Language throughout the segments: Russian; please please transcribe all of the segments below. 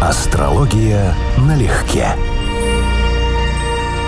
Астрология налегке.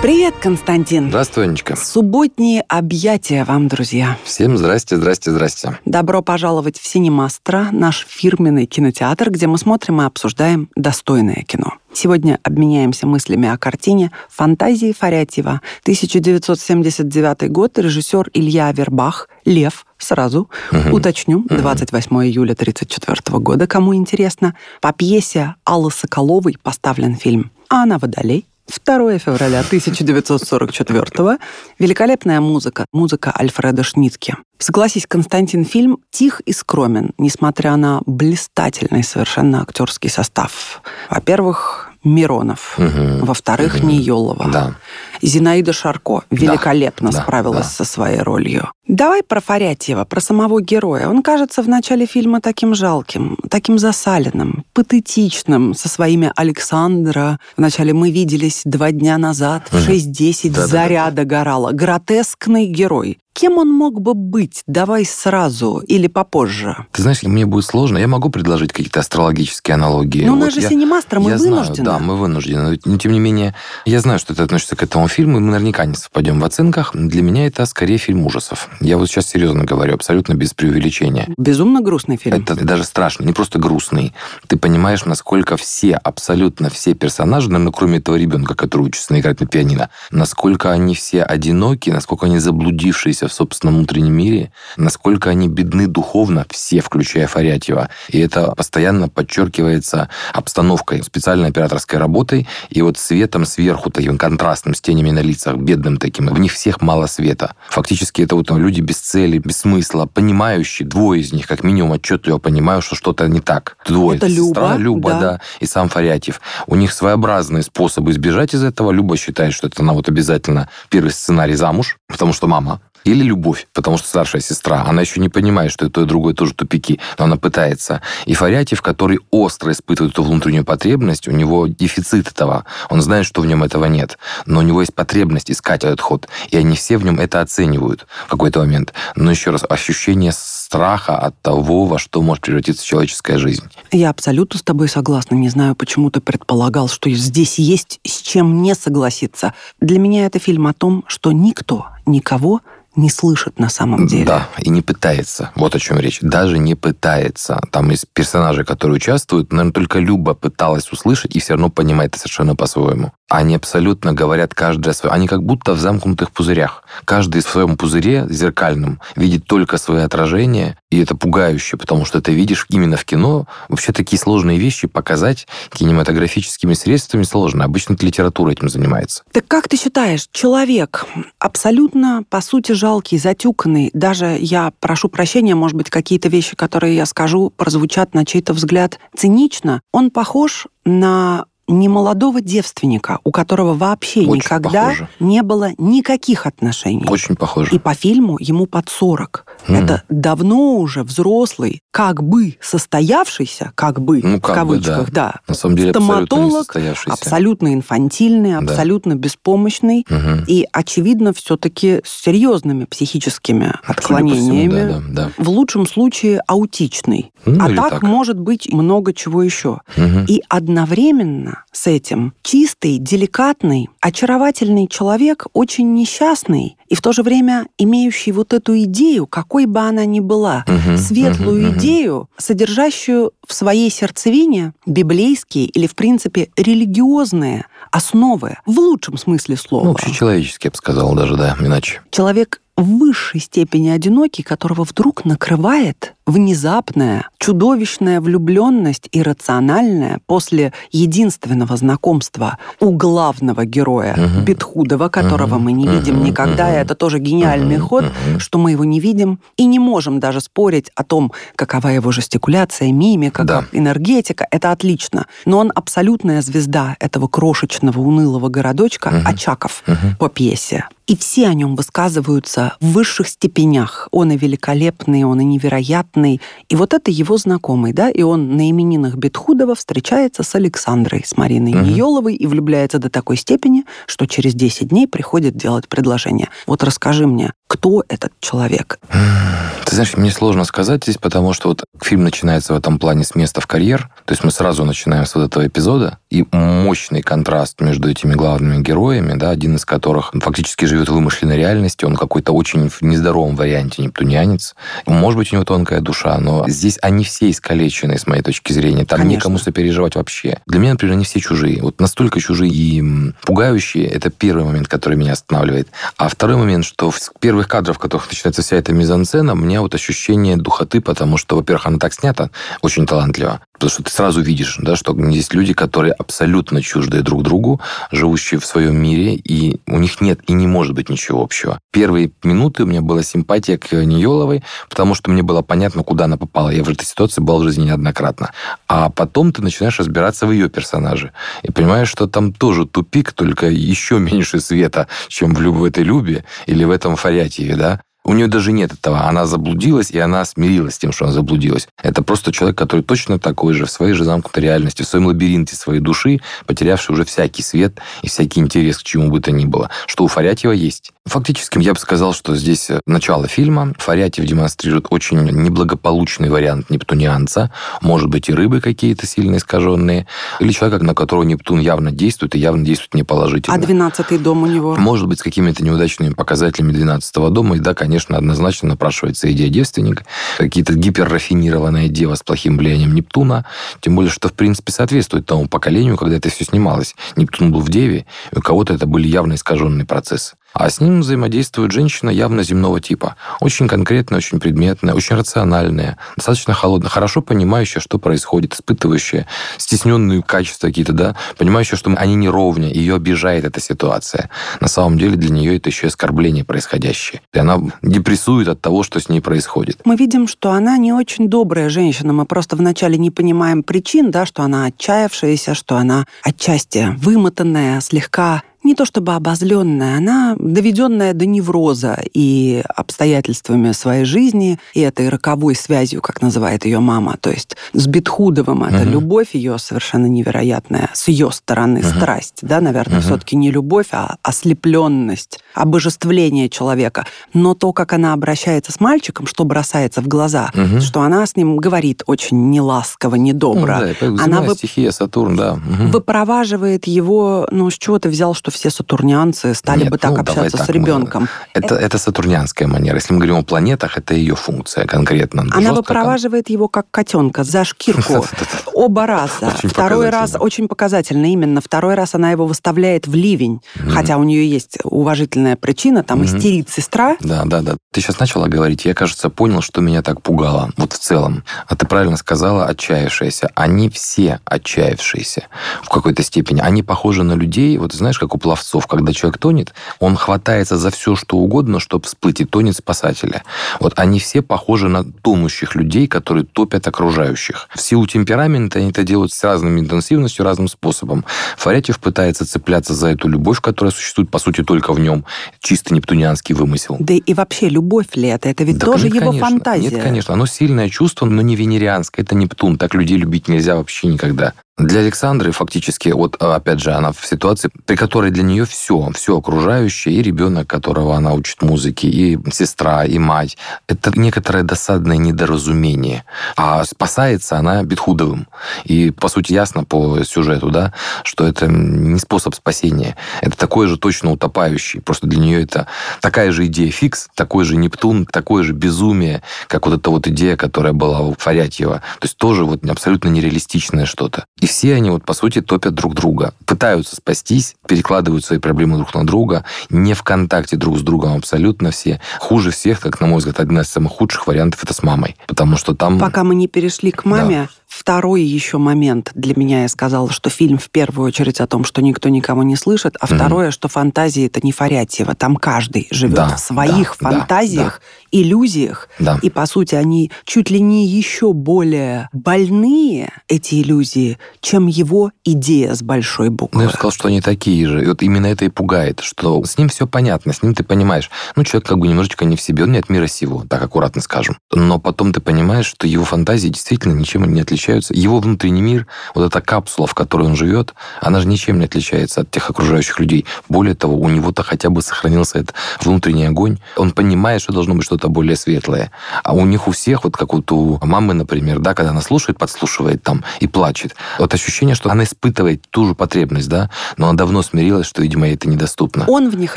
Привет, Константин. Здравствуй, Анечка. Субботние объятия вам, друзья. Всем здрасте, здрасте, здрасте. Добро пожаловать в Синемастро, наш фирменный кинотеатр, где мы смотрим и обсуждаем достойное кино. Сегодня обменяемся мыслями о картине «Фантазии Фарятьева». 1979 год, режиссер Илья Авербах, «Лев», сразу угу. уточню, 28 угу. июля 1934 года, кому интересно. По пьесе Аллы Соколовой поставлен фильм «А она водолей». 2 февраля 1944 Великолепная музыка. Музыка Альфреда Шницке. Согласись, Константин, фильм тих и скромен, несмотря на блистательный совершенно актерский состав. Во-первых, Миронов. Угу. Во-вторых, угу. Ниелова. Да. Зинаида Шарко великолепно да, справилась да. со своей ролью. Давай про Фарятьева, про самого героя. Он кажется в начале фильма таким жалким, таким засаленным, патетичным, со своими Александра. Вначале мы виделись два дня назад, в 6.10 да, заря да, да. догорала. Гротескный герой. Кем он мог бы быть? Давай сразу или попозже. Ты знаешь, мне будет сложно. Я могу предложить какие-то астрологические аналогии. Ну, вот у нас же я, синемастер, мы я вынуждены. Знаю, да, мы вынуждены. Но, тем не менее, я знаю, что это относится к этому фильму, и мы наверняка не совпадем в оценках. Для меня это скорее фильм ужасов. Я вот сейчас серьезно говорю, абсолютно без преувеличения. Безумно грустный фильм. Это даже страшно, не просто грустный. Ты понимаешь, насколько все, абсолютно все персонажи, наверное, кроме этого ребенка, который учится играть на пианино, насколько они все одиноки, насколько они заблудившиеся в собственном внутреннем мире, насколько они бедны духовно, все, включая Фарятьева. И это постоянно подчеркивается обстановкой, специальной операторской работой, и вот светом сверху, таким контрастным, с тенями на лицах, бедным таким. В них всех мало света. Фактически это вот люди без цели, без смысла, понимающие, двое из них, как минимум, отчетливо понимают, что что-то не так. Двое. Это Сестра, Люба, Люба да. да, и сам Фарятьев. У них своеобразные способы избежать из этого. Люба считает, что это она вот обязательно первый сценарий замуж, потому что мама. Или любовь, потому что старшая сестра. Она еще не понимает, что и то, и другое тоже тупики, но она пытается. И Фарятьев, который остро испытывает эту внутреннюю потребность, у него дефицит этого. Он знает, что в нем этого нет. Но у него есть потребность искать этот ход. И они все в нем это оценивают в какой-то момент. Но еще раз, ощущение страха от того, во что может превратиться человеческая жизнь. Я абсолютно с тобой согласна. Не знаю, почему ты предполагал, что здесь есть с чем не согласиться. Для меня это фильм о том, что никто никого не слышит на самом деле. Да, и не пытается. Вот о чем речь. Даже не пытается. Там из персонажей, которые участвуют, наверное, только Люба пыталась услышать и все равно понимает это совершенно по-своему. Они абсолютно говорят каждый о своем. Они как будто в замкнутых пузырях. Каждый в своем пузыре зеркальном видит только свое отражение, и это пугающе, потому что ты видишь именно в кино. Вообще такие сложные вещи показать кинематографическими средствами сложно. Обычно литература этим занимается. Так как ты считаешь, человек абсолютно, по сути, жалкий, затюканный, даже я прошу прощения, может быть, какие-то вещи, которые я скажу, прозвучат на чей-то взгляд цинично, он похож на немолодого девственника, у которого вообще Очень никогда похоже. не было никаких отношений. Очень похоже. И по фильму ему под 40. Мгм. Это давно уже взрослый, как бы состоявшийся, как бы, Ну, в как бы, кавычках, да, На самом деле абсолютно стоматолог, состоявшийся. абсолютно инфантильный, Да. абсолютно беспомощный Мгм. и, очевидно, все-таки с серьезными психическими по всему, отклонениями. Да, да, да. В лучшем случае аутичный. Ну, а так, так. может быть много чего еще. Мгм. И одновременно с этим чистый, деликатный, очаровательный человек, очень несчастный и в то же время имеющий вот эту идею, какой бы она ни была, Мгм. светлую. Мгм. идею, содержащую в своей сердцевине библейские или, в принципе, религиозные основы, в лучшем смысле слова. Ну, общечеловеческий, я бы сказал даже, да, иначе. Человек в высшей степени одинокий, которого вдруг накрывает внезапная, чудовищная влюбленность иррациональная после единственного знакомства у главного героя Мгм. Бетхудова, которого Мгм. мы не видим Мгм. никогда, и Мгм. это тоже гениальный Мгм. ход, Мгм. что мы его не видим и не можем даже спорить о том, какова его жестикуляция, мимика, Да. как энергетика. Это отлично. Но он абсолютная звезда этого крошечного унылого городочка Мгм. Очаков Мгм. по пьесе. И все о нем высказываются в высших степенях. Он и великолепный, он и невероятный. И вот это его знакомый, да, и он на именинах Бетхудова встречается с Александрой, с Мариной Мгм. Ниеловой, и влюбляется до такой степени, что через 10 дней приходит делать предложение. Вот расскажи мне, кто этот человек? Ты знаешь, мне сложно сказать здесь, потому что вот фильм начинается в этом плане с места в карьер. То есть мы сразу начинаем с вот этого эпизода, и мощный контраст между этими главными героями, да, один из которых фактически живет в вымышленной реальности, он какой-то очень в нездоровом варианте нептунианец. Может быть, у него тонкая душа, но здесь они все искалечены, с моей точки зрения. Там Конечно. некому сопереживать вообще. Для меня, например, они все чужие. Вот настолько чужие и пугающие. Это первый момент, который меня останавливает. А второй момент, что в первых кадрах, в которых начинается вся эта мизансцена, у меня вот ощущение духоты, потому что, во-первых, она так снята очень талантливо. Потому что ты сразу видишь, да, что есть люди, которые абсолютно чуждые друг другу, живущие в своем мире, и у них нет и не может быть ничего общего. Первые минуты у меня была симпатия к Ниеловой, потому что мне было понятно, куда она попала. Я в этой ситуации был в жизни неоднократно. А потом ты начинаешь разбираться в ее персонаже. И понимаешь, что там тоже тупик, только еще меньше света, чем в, в этой Любе или в этом Фарятьеве, да. У нее даже нет этого. Она заблудилась, и она смирилась с тем, что она заблудилась. Это просто человек, который точно такой же, в своей же замкнутой реальности, в своем лабиринте своей души, потерявший уже всякий свет и всякий интерес к чему бы то ни было, что у Фарятьева есть. Фактически, я бы сказал, что здесь э, начало фильма. Фарятьев демонстрирует очень неблагополучный вариант нептунианца. Может быть, и рыбы какие-то сильно искаженные. Или человека, на которого Нептун явно действует, и явно действует неположительно. А двенадцатый дом у него? Может быть, с какими-то неудачными показателями двенадцатого дома. И да, конечно, однозначно напрашивается идея девственника. Какие-то гиперрафинированная дева с плохим влиянием Нептуна. Тем более, что, в принципе, соответствует тому поколению, когда это все снималось. Нептун был в деве, и у кого-то это были явно искаженные процессы. А с ним взаимодействует женщина явно земного типа. Очень конкретная, очень предметная, очень рациональная, достаточно холодная, хорошо понимающая, что происходит, испытывающая стесненные качества какие-то, да, понимающая, что они не ровня, ее обижает эта ситуация. На самом деле для нее это еще оскорбление происходящее. И она депрессует от того, что с ней происходит. Мы видим, что она не очень добрая женщина. Мы просто вначале не понимаем причин, да, что она отчаявшаяся, что она отчасти вымотанная, слегка не то чтобы обозленная, она доведенная до невроза и обстоятельствами своей жизни, и этой роковой связью, как называет ее мама, то есть с Бетхудовым. Это угу. любовь ее совершенно невероятная, с ее стороны угу. страсть, да, наверное, угу. все-таки не любовь, а ослепленность, обожествление человека. Но то, как она обращается с мальчиком, что бросается в глаза, угу. что она с ним говорит очень неласково, недобро. Ну, да, она вы... стихия Сатурн, да. Угу. Выпроваживает его, ну, с чего ты взял, что что все сатурнианцы стали Нет, бы так ну, общаться так, с ребенком. Мы... Это, это сатурнианская манера. Если мы говорим о планетах, это ее функция конкретно. Она выпроваживает он... его как котенка за шкирку оба раза. Второй раз очень показательно именно. Второй раз она его выставляет в ливень, хотя у нее есть уважительная причина, там истерит сестра. Да, да, да. Ты сейчас начала говорить, я, кажется, понял, что меня так пугало. Вот в целом. А ты правильно сказала, отчаявшиеся. Они все отчаявшиеся в какой-то степени. Они похожи на людей, вот знаешь, как у пловцов, когда человек тонет, он хватается за все, что угодно, чтобы всплыть, и тонет спасателя. Вот они все похожи на тонущих людей, которые топят окружающих. В силу темперамента они это делают с разной интенсивностью, разным способом. Фарятьев пытается цепляться за эту любовь, которая существует, по сути, только в нем. Чисто нептунианский вымысел. Да и вообще, любовь ли это? Это ведь да, тоже нет, его конечно. фантазия. Нет, конечно. Оно сильное чувство, но не венерианское. Это Нептун. Так людей любить нельзя вообще никогда. Для Александры фактически, вот опять же, она в ситуации, при которой для нее все, все окружающее, и ребенок, которого она учит музыке, и сестра, и мать, это некоторое досадное недоразумение. А спасается она Бетхудовым. И, по сути, ясно по сюжету, да, что это не способ спасения. Это такой же точно утопающий. Просто для нее это такая же идея фикс, такой же Нептун, такое же безумие, как вот эта вот идея, которая была у Фарятьева. То есть тоже вот абсолютно нереалистичное что-то. И все они вот по сути топят друг друга, пытаются спастись, перекладывают свои проблемы друг на друга, не в контакте друг с другом абсолютно все. Хуже всех, как на мой взгляд, один из самых худших вариантов это с мамой, потому что там... Пока мы не перешли к маме, да. Второй еще момент для меня, я сказала, что фильм в первую очередь о том, что никто никого не слышит, а mm-hmm. второе, что фантазии это не Фарятьева, там каждый живет да, в своих да, фантазиях, да, иллюзиях, да. и по сути они чуть ли не еще более больные эти иллюзии, чем его идея с большой буквы. Ну, я бы сказал, что они такие же. И вот именно это и пугает, что с ним все понятно, с ним ты понимаешь, ну человек как бы немножечко не в себе, он не от мира сего, так аккуратно скажем. Но потом ты понимаешь, что его фантазии действительно ничем не отличаются отличаются. Его внутренний мир, вот эта капсула, в которой он живет, она же ничем не отличается от тех окружающих людей. Более того, у него-то хотя бы сохранился этот внутренний огонь. Он понимает, что должно быть что-то более светлое. А у них у всех, вот как вот у мамы, например, да, когда она слушает, подслушивает там и плачет, вот ощущение, что она испытывает ту же потребность, да, но она давно смирилась, что, видимо, ей это недоступно. Он в них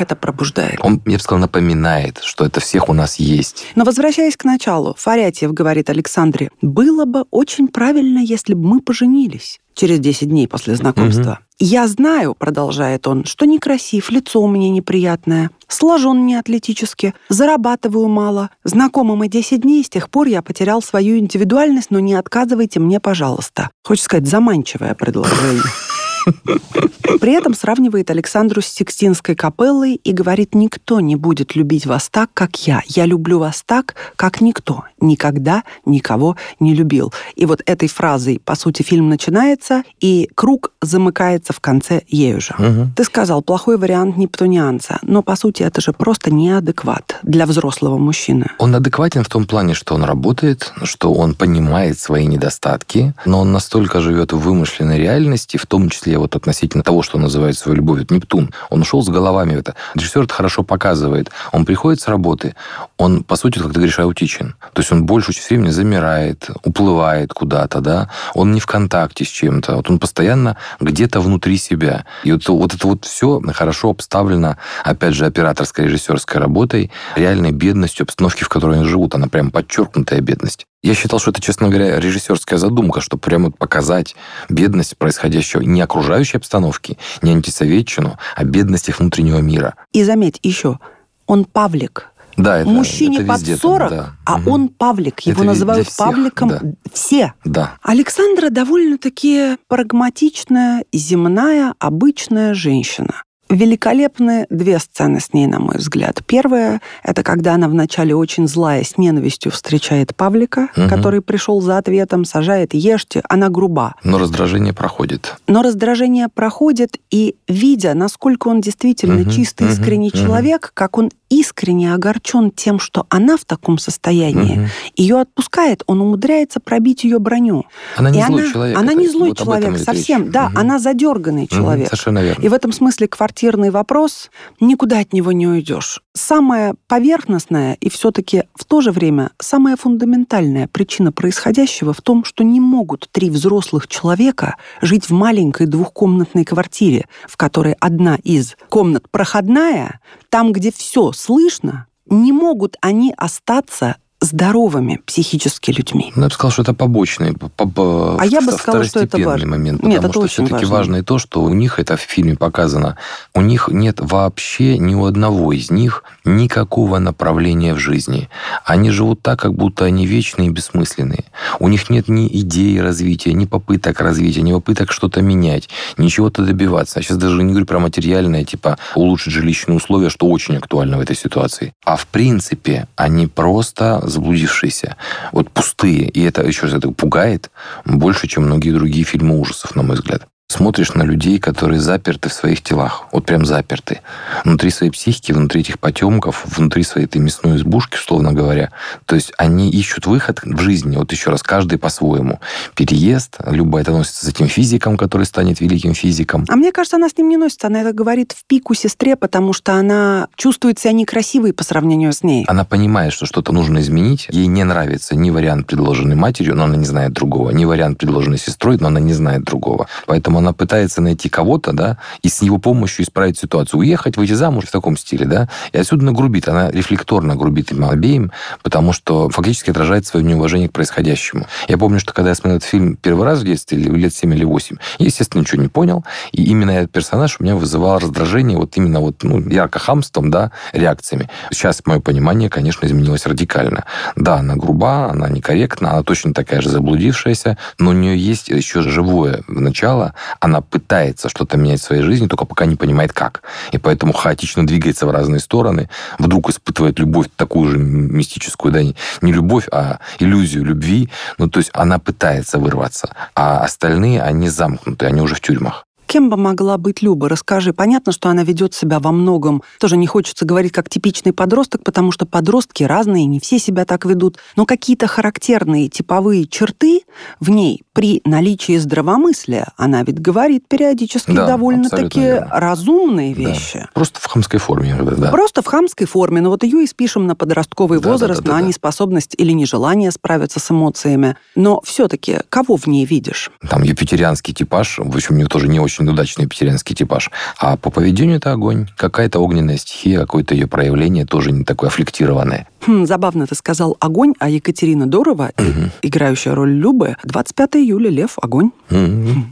это пробуждает. Он, я бы сказал, напоминает, что это всех у нас есть. Но возвращаясь к началу, Фарятьев говорит Александре, было бы очень правильно, если бы мы поженились через 10 дней после знакомства. Угу. «Я знаю», — продолжает он, — «что некрасив, лицо у меня неприятное, сложен не атлетически, зарабатываю мало. Знакомы мы 10 дней, с тех пор я потерял свою индивидуальность, но не отказывайте мне, пожалуйста». Хочется сказать, заманчивое предложение. При этом сравнивает Александру с Сикстинской капеллой и говорит, никто не будет любить вас так, как я. Я люблю вас так, как никто. Никогда никого не любил. И вот этой фразой, по сути, фильм начинается, и круг замыкается в конце ею же. Угу. Ты сказал, плохой вариант нептунианца, но, по сути, это же просто неадекват для взрослого мужчины. Он адекватен в том плане, что он работает, что он понимает свои недостатки, но он настолько живет в вымышленной реальности, в том числе вот относительно того, что называет свою любовь, это Нептун. Он ушел с головами в это. Режиссер это хорошо показывает. Он приходит с работы, он, по сути, как ты говоришь, аутичен. То есть он большую часть времени замирает, уплывает куда-то, да. Он не в контакте с чем-то. Вот он постоянно где-то внутри себя. И вот, вот это вот все хорошо обставлено, опять же, операторской, режиссерской работой, реальной бедностью обстановки, в которой они живут. Она прям подчеркнутая бедность. Я считал, что это, честно говоря, режиссерская задумка, чтобы прямо показать бедность происходящего не окружающей обстановки, не антисоветчину, а бедность их внутреннего мира. И заметь еще, он Павлик. Да, это, Мужчине это под 40, там, да. а угу. он Павлик. Его это называют всех, Павликом да. все. Да. Александра довольно-таки прагматичная, земная, обычная женщина. Великолепны две сцены с ней, на мой взгляд. Первая — это когда она вначале очень злая, с ненавистью встречает Павлика, угу. который пришел за ответом, сажает «Ешьте». Она груба. Но раздражение проходит. Но раздражение проходит, и видя, насколько он действительно угу. чистый, искренний угу. человек, как он искренне огорчен тем, что она в таком состоянии, угу. ее отпускает, он умудряется пробить ее броню. Она не и злой она, человек. Она не злой вот человек совсем. Да, угу. она задерганный человек. Угу. Совершенно верно. И в этом смысле квартирный вопрос, никуда от него не уйдешь. Самая поверхностная и все-таки в то же время самая фундаментальная причина происходящего в том, что не могут три взрослых человека жить в маленькой двухкомнатной квартире, в которой одна из комнат проходная, там, где все слышно, не могут они остаться здоровыми психически людьми. Ну, я бы сказал, что это побочный, по, а я бы сказала, что это важно. момент, потому нет, это что все-таки важно. важно и то, что у них это в фильме показано, у них нет вообще ни у одного из них никакого направления в жизни. Они живут так, как будто они вечные и бессмысленные. У них нет ни идеи развития, ни попыток развития, ни попыток что-то менять, ничего-то добиваться. Я сейчас даже не говорю про материальное, типа улучшить жилищные условия, что очень актуально в этой ситуации. А в принципе они просто заблудившиеся, вот пустые. И это, еще раз, это пугает больше, чем многие другие фильмы ужасов, на мой взгляд смотришь на людей, которые заперты в своих телах, вот прям заперты, внутри своей психики, внутри этих потемков, внутри своей этой мясной избушки, условно говоря. То есть они ищут выход в жизни, вот еще раз, каждый по-своему. Переезд, любая это носится с этим физиком, который станет великим физиком. А мне кажется, она с ним не носится, она это говорит в пику сестре, потому что она чувствует себя некрасивой по сравнению с ней. Она понимает, что что-то нужно изменить, ей не нравится ни вариант, предложенный матерью, но она не знает другого, ни вариант, предложенный сестрой, но она не знает другого. Поэтому она пытается найти кого-то, да, и с его помощью исправить ситуацию. Уехать, выйти замуж в таком стиле, да, и отсюда нагрубит. Она рефлекторно грубит им обеим, потому что фактически отражает свое неуважение к происходящему. Я помню, что когда я смотрел этот фильм первый раз в детстве, или лет 7 или 8, я, естественно, ничего не понял, и именно этот персонаж у меня вызывал раздражение вот именно вот, ну, ярко хамством, да, реакциями. Сейчас мое понимание, конечно, изменилось радикально. Да, она груба, она некорректна, она точно такая же заблудившаяся, но у нее есть еще живое начало, она пытается что-то менять в своей жизни, только пока не понимает как. И поэтому хаотично двигается в разные стороны, вдруг испытывает любовь такую же мистическую, да, не любовь, а иллюзию любви. Ну, то есть она пытается вырваться, а остальные, они замкнуты, они уже в тюрьмах. Кем бы могла быть Люба? Расскажи. Понятно, что она ведет себя во многом. Тоже не хочется говорить как типичный подросток, потому что подростки разные, не все себя так ведут. Но какие-то характерные типовые черты в ней при наличии здравомыслия, она ведь говорит периодически да, довольно-таки разумные вещи. Да. Просто в хамской форме. Да. Просто в хамской форме. Но вот ее и спишем на подростковый да, возраст, да, да, на да, неспособность или нежелание справиться с эмоциями. Но все-таки кого в ней видишь? Там юпитерианский типаж, в общем, у нее тоже не очень удачный юпитерианский типаж. А по поведению это огонь. Какая-то огненная стихия, какое-то ее проявление тоже не такое аффлектированное. Хм, забавно ты сказал «огонь», а Екатерина Дорова, угу. играющая роль Любы, 25 июля «Лев. Огонь». Угу.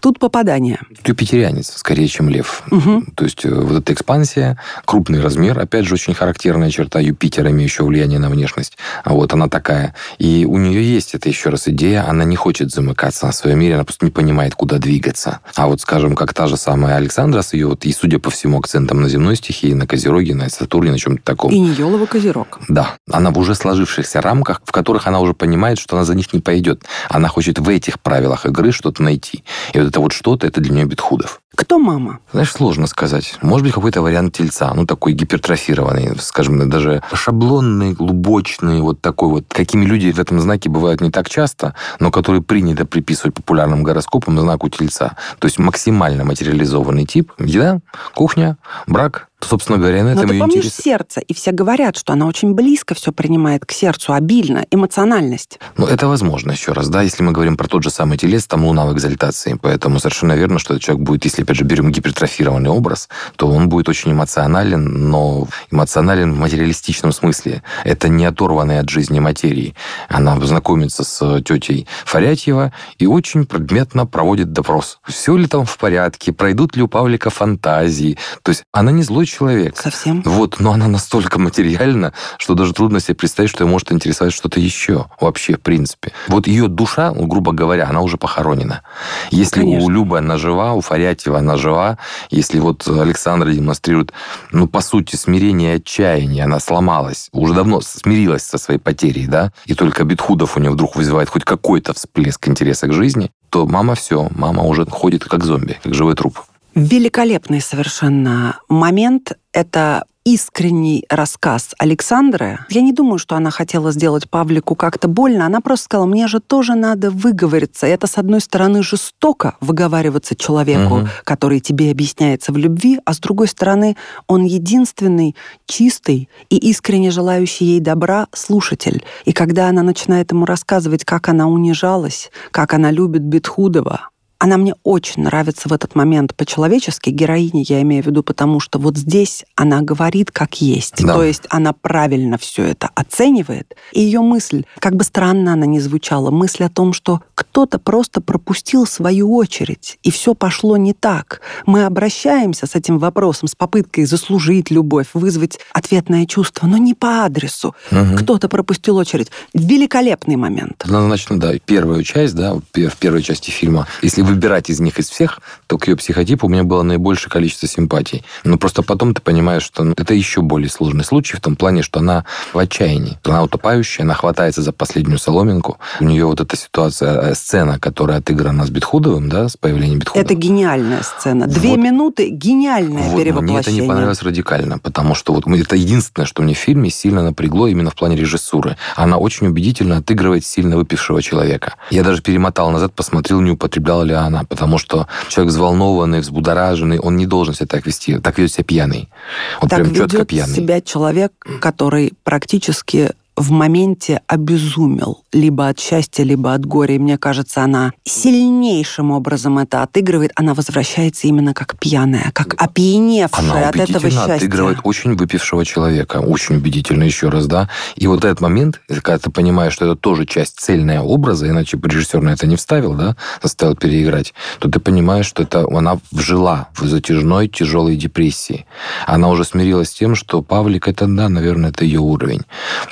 Тут попадание. Юпитерианец, скорее, чем лев. Угу. То есть э, вот эта экспансия, крупный размер, опять же, очень характерная черта Юпитера, имеющая влияние на внешность. А вот она такая. И у нее есть это еще раз идея, она не хочет замыкаться на своем мире, она просто не понимает, куда двигаться. А вот, скажем, как та же самая Александра с ее, вот, и судя по всему, акцентом на земной стихии, на Козероге, на Сатурне, на чем-то таком. И не Елова Козерог. Да. Она в уже сложившихся рамках, в которых она уже понимает, что она за них не пойдет. Она хочет в этих правилах игры что-то найти. И вот это вот что-то, это для нее Бетхудов. Кто мама? Знаешь, сложно сказать. Может быть, какой-то вариант тельца, ну, такой гипертрофированный, скажем, даже шаблонный, глубочный, вот такой вот. Какими люди в этом знаке бывают не так часто, но которые принято приписывать популярным гороскопам знаку тельца. То есть максимально материализованный тип. Еда, кухня, брак, Собственно говоря, на этом Но ты помнишь интерес... сердце, и все говорят, что она очень близко все принимает к сердцу, обильно, эмоциональность. Ну, это возможно, еще раз, да, если мы говорим про тот же самый телес, там луна в экзальтации, поэтому совершенно верно, что этот человек будет, если, опять же, берем гипертрофированный образ, то он будет очень эмоционален, но эмоционален в материалистичном смысле. Это не оторванная от жизни материи. Она знакомится с тетей Фарятьева и очень предметно проводит допрос. Все ли там в порядке, пройдут ли у Павлика фантазии. То есть она не злой человек. Совсем. Вот, но она настолько материальна, что даже трудно себе представить, что ее может интересовать что-то еще вообще, в принципе. Вот ее душа, ну, грубо говоря, она уже похоронена. Если Конечно. у Любы она жива, у Фарятьева она жива, если вот Александра демонстрирует, ну, по сути, смирение и отчаяние, она сломалась, уже давно смирилась со своей потерей, да, и только Бетхудов у нее вдруг вызывает хоть какой-то всплеск интереса к жизни, то мама все, мама уже ходит как зомби, как живой труп. Великолепный совершенно момент. Это искренний рассказ Александры. Я не думаю, что она хотела сделать Павлику как-то больно. Она просто сказала, мне же тоже надо выговориться. Это, с одной стороны, жестоко выговариваться человеку, угу. который тебе объясняется в любви, а с другой стороны, он единственный чистый и искренне желающий ей добра слушатель. И когда она начинает ему рассказывать, как она унижалась, как она любит Бетхудова, она мне очень нравится в этот момент по-человечески. Героиня я имею в виду, потому что вот здесь она говорит как есть. Да. То есть она правильно все это оценивает. И ее мысль, как бы странно она ни звучала, мысль о том, что кто-то просто пропустил свою очередь, и все пошло не так. Мы обращаемся с этим вопросом, с попыткой заслужить любовь, вызвать ответное чувство, но не по адресу. Угу. Кто-то пропустил очередь. Великолепный момент. Однозначно, да. Первую часть, да, в первой части фильма, если выбирать из них из всех, то к ее психотипу у меня было наибольшее количество симпатий. Но просто потом ты понимаешь, что ну, это еще более сложный случай в том плане, что она в отчаянии. Она утопающая, она хватается за последнюю соломинку. У нее вот эта ситуация, э, сцена, которая отыграна с Бетхудовым, да, с появлением Бетхудова. Это гениальная сцена. Две вот. минуты гениальное вот, перевоплощение. Мне это не понравилось радикально, потому что вот это единственное, что мне в фильме сильно напрягло именно в плане режиссуры. Она очень убедительно отыгрывает сильно выпившего человека. Я даже перемотал назад, посмотрел, не употребляла ли она, потому что человек взволнованный, взбудораженный, он не должен себя так вести. Так ведет себя пьяный. Вот так прям четко пьяный. себя человек, который практически в моменте обезумел, либо от счастья, либо от горя. И мне кажется, она сильнейшим образом это отыгрывает. Она возвращается именно как пьяная, как опьяневшая она от этого счастья. отыгрывает очень выпившего человека. Очень убедительно, еще раз, да. И вот этот момент, когда ты понимаешь, что это тоже часть цельная образа, иначе бы режиссер на это не вставил, да, заставил переиграть, то ты понимаешь, что это она вжила в затяжной тяжелой депрессии. Она уже смирилась с тем, что Павлик это, да, наверное, это ее уровень.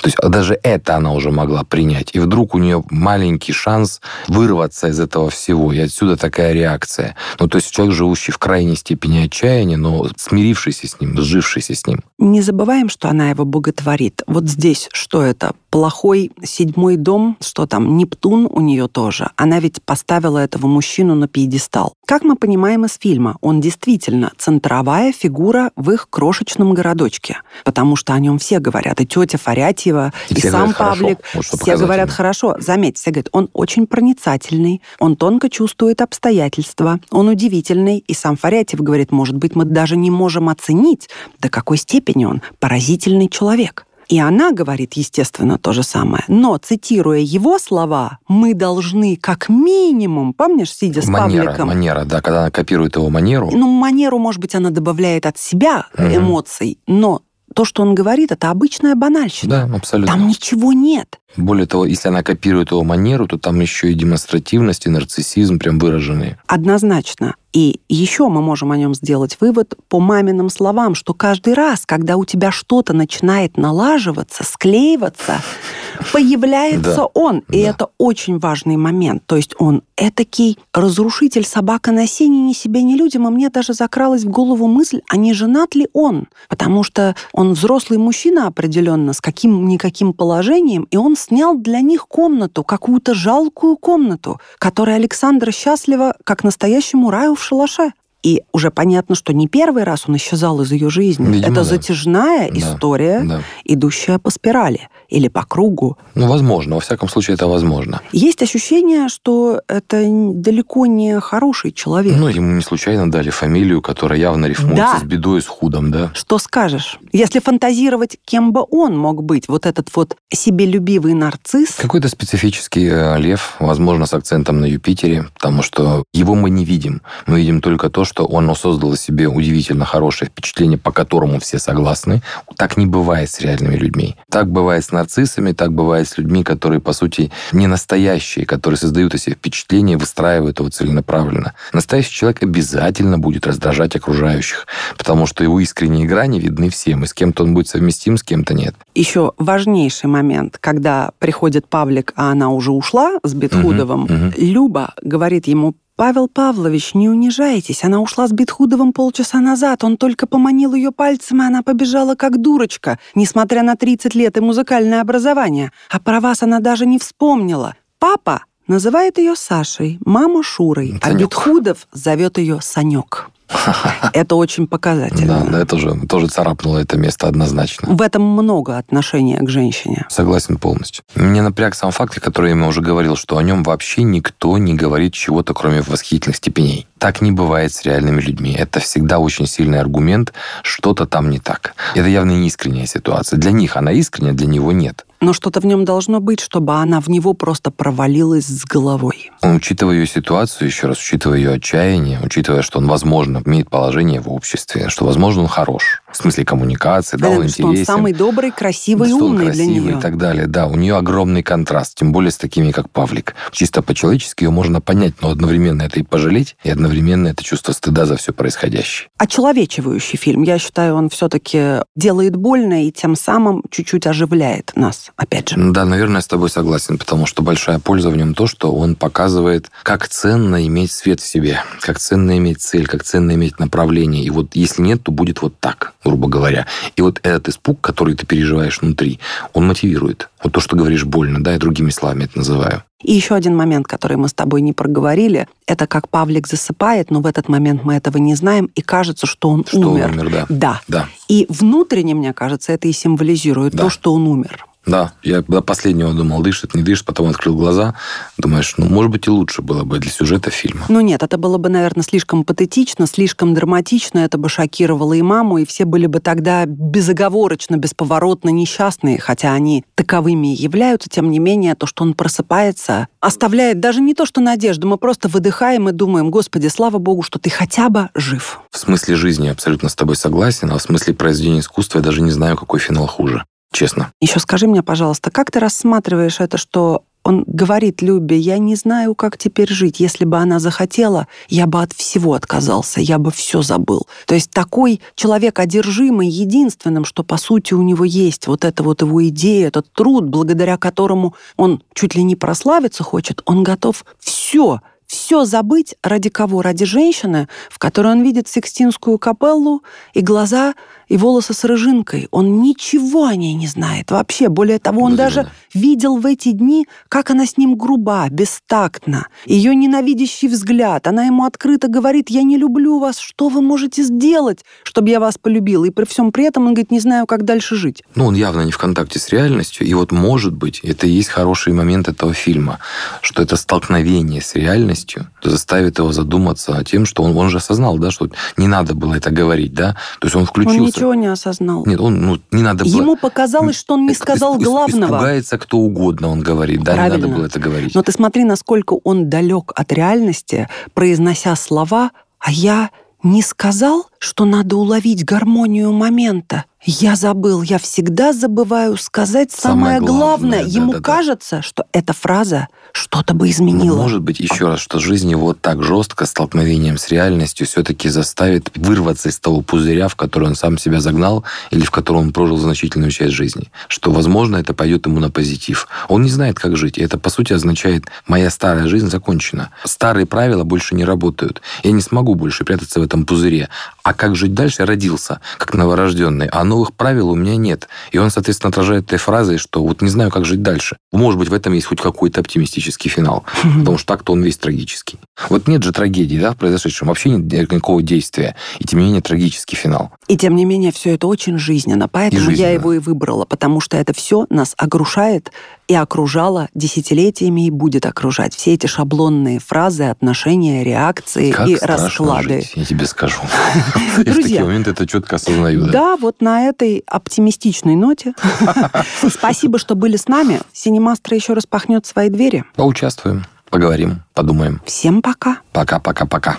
То есть Даже это она уже могла принять. И вдруг у нее маленький шанс вырваться из этого всего. И отсюда такая реакция. Ну, то есть человек, живущий в крайней степени отчаяния, но смирившийся с ним, сжившийся с ним. Не забываем, что она его боготворит. Вот здесь что это? Плохой седьмой дом, что там, Нептун у нее тоже. Она ведь поставила этого мужчину на пьедестал. Как мы понимаем из фильма, он действительно центровая фигура в их крошечном городочке. Потому что о нем все говорят. И тетя Фарятьева, и, и сам Павлик. Вот все говорят хорошо. Заметь, все говорят, он очень проницательный, он тонко чувствует обстоятельства, он удивительный. И сам Фарятьев говорит, может быть, мы даже не можем оценить, до какой степени он поразительный человек. И она говорит, естественно, то же самое. Но, цитируя его слова, мы должны как минимум, помнишь, сидя с манера, Павликом... Манера, да, когда она копирует его манеру. Ну, манеру, может быть, она добавляет от себя угу. эмоций, но то, что он говорит, это обычная банальщина. Да, абсолютно. Там ничего нет. Более того, если она копирует его манеру, то там еще и демонстративность, и нарциссизм прям выраженные. Однозначно. И еще мы можем о нем сделать вывод по маминым словам, что каждый раз, когда у тебя что-то начинает налаживаться, склеиваться, появляется да. он. И да. это очень важный момент. То есть он этакий разрушитель собака на сене ни себе, ни людям. И мне даже закралась в голову мысль, а не женат ли он? Потому что он взрослый мужчина определенно, с каким-никаким положением, и он снял для них комнату, какую-то жалкую комнату, которая Александра счастлива, как настоящему раю в шалаше. И уже понятно, что не первый раз он исчезал из ее жизни. Видимо, Это да. затяжная да. история, да. идущая по спирали или по кругу. Ну, возможно. Во всяком случае, это возможно. Есть ощущение, что это далеко не хороший человек. Ну, ему не случайно дали фамилию, которая явно рифмуется да. с бедой, с худом, да? Что скажешь? Если фантазировать, кем бы он мог быть, вот этот вот себелюбивый нарцисс... Какой-то специфический э, лев, возможно, с акцентом на Юпитере, потому что его мы не видим. Мы видим только то, что он создал себе удивительно хорошее впечатление, по которому все согласны. Так не бывает с реальными людьми. Так бывает с нарциссами, так бывает с людьми, которые, по сути, не настоящие, которые создают о себе впечатление, выстраивают его целенаправленно. Настоящий человек обязательно будет раздражать окружающих, потому что его искренние грани видны всем, и с кем-то он будет совместим, с кем-то нет. Еще важнейший момент, когда приходит Павлик, а она уже ушла с Бетхудовым, угу, угу. Люба говорит ему, «Павел Павлович, не унижайтесь. Она ушла с Битхудовым полчаса назад. Он только поманил ее пальцем, и она побежала как дурочка, несмотря на 30 лет и музыкальное образование. А про вас она даже не вспомнила. Папа называет ее Сашей, мама Шурой, Санек. а Битхудов зовет ее Санек. Это очень показательно. Да, да, это же тоже царапнуло это место однозначно. В этом много отношения к женщине. Согласен полностью. Меня напряг сам факт, который я уже говорил, что о нем вообще никто не говорит чего-то, кроме восхитительных степеней. Так не бывает с реальными людьми. Это всегда очень сильный аргумент, что-то там не так. Это явно не искренняя ситуация. Для них она искренняя, для него нет. Но что-то в нем должно быть, чтобы она в него просто провалилась с головой. Учитывая ее ситуацию, еще раз, учитывая ее отчаяние, учитывая, что он, возможно, имеет положение в обществе, что, возможно, он хорош. В смысле коммуникации, да, да он что интересен. он самый добрый, красивый, что умный он красивый для нее. и так далее. Да, у нее огромный контраст, тем более с такими, как Павлик. Чисто по-человечески ее можно понять, но одновременно это и пожалеть, и одновременно это чувство стыда за все происходящее. Очеловечивающий фильм. Я считаю, он все-таки делает больно и тем самым чуть-чуть оживляет нас, опять же. Да, наверное, с тобой согласен, потому что большая польза в нем то, что он показывает, как ценно иметь свет в себе, как ценно иметь цель, как ценно иметь направление. И вот если нет, то будет вот так грубо говоря. И вот этот испуг, который ты переживаешь внутри, он мотивирует. Вот то, что говоришь, больно, да, я другими словами это называю. И еще один момент, который мы с тобой не проговорили, это как Павлик засыпает, но в этот момент мы этого не знаем, и кажется, что он что умер. Он умер, да. Да. да. И внутренне, мне кажется, это и символизирует да. то, что он умер. Да, я до последнего думал, дышит, не дышит, потом открыл глаза. Думаешь, ну, может быть, и лучше было бы для сюжета фильма. Ну нет, это было бы, наверное, слишком патетично, слишком драматично, это бы шокировало и маму, и все были бы тогда безоговорочно, бесповоротно несчастные, хотя они таковыми и являются, тем не менее, то, что он просыпается, оставляет даже не то, что надежду, мы просто выдыхаем и думаем, Господи, слава Богу, что ты хотя бы жив. В смысле жизни абсолютно с тобой согласен, а в смысле произведения искусства я даже не знаю, какой финал хуже честно. Еще скажи мне, пожалуйста, как ты рассматриваешь это, что Он говорит Любе, я не знаю, как теперь жить. Если бы она захотела, я бы от всего отказался, я бы все забыл. То есть такой человек одержимый единственным, что по сути у него есть вот эта вот его идея, этот труд, благодаря которому он чуть ли не прославиться хочет, он готов все все забыть ради кого? Ради женщины, в которой он видит Сикстинскую капеллу и глаза и волосы с рыжинкой. Он ничего о ней не знает вообще. Более того, он даже видел в эти дни, как она с ним груба, бестактна. Ее ненавидящий взгляд. Она ему открыто говорит, я не люблю вас, что вы можете сделать, чтобы я вас полюбил? И при всем при этом он говорит, не знаю, как дальше жить. Ну, он явно не в контакте с реальностью. И вот, может быть, это и есть хороший момент этого фильма, что это столкновение с реальностью заставит его задуматься о тем, что он, он же осознал, да, что не надо было это говорить, да, то есть он включился. Ничего не осознал. Нет, он, ну, не надо было... Ему показалось, что он не сказал главного. Испугается кто угодно, он говорит, да, Правильно. не надо было это говорить. Но ты смотри, насколько он далек от реальности, произнося слова, а я не сказал, что надо уловить гармонию момента. Я забыл, я всегда забываю сказать самое, самое главное. главное. Ему да, да, кажется, что эта фраза что-то бы изменила. Ну, может быть, еще раз, что жизнь его так жестко столкновением с реальностью все-таки заставит вырваться из того пузыря, в который он сам себя загнал или в котором он прожил значительную часть жизни. Что, возможно, это пойдет ему на позитив. Он не знает, как жить. И это, по сути, означает, моя старая жизнь закончена. Старые правила больше не работают. Я не смогу больше прятаться в этом пузыре. А как жить дальше? Я родился, как новорожденный. Оно новых правил у меня нет. И он, соответственно, отражает этой фразой, что вот не знаю, как жить дальше. Может быть, в этом есть хоть какой-то оптимистический финал. Потому что так-то он весь трагический. Вот нет же трагедии, да, в произошедшем. Вообще нет никакого действия. И тем не менее трагический финал. И тем не менее все это очень жизненно. Поэтому жизненно. я его и выбрала. Потому что это все нас огрушает и окружало десятилетиями и будет окружать. Все эти шаблонные фразы, отношения, реакции как и расклады. Жить, я тебе скажу. Друзья, в такие моменты это четко осознаю. Да, вот на этой оптимистичной ноте. Спасибо, что были с нами. Синемастер еще распахнет свои двери. Поучаствуем, поговорим, подумаем. Всем пока. Пока-пока-пока.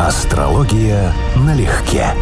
Астрология налегке.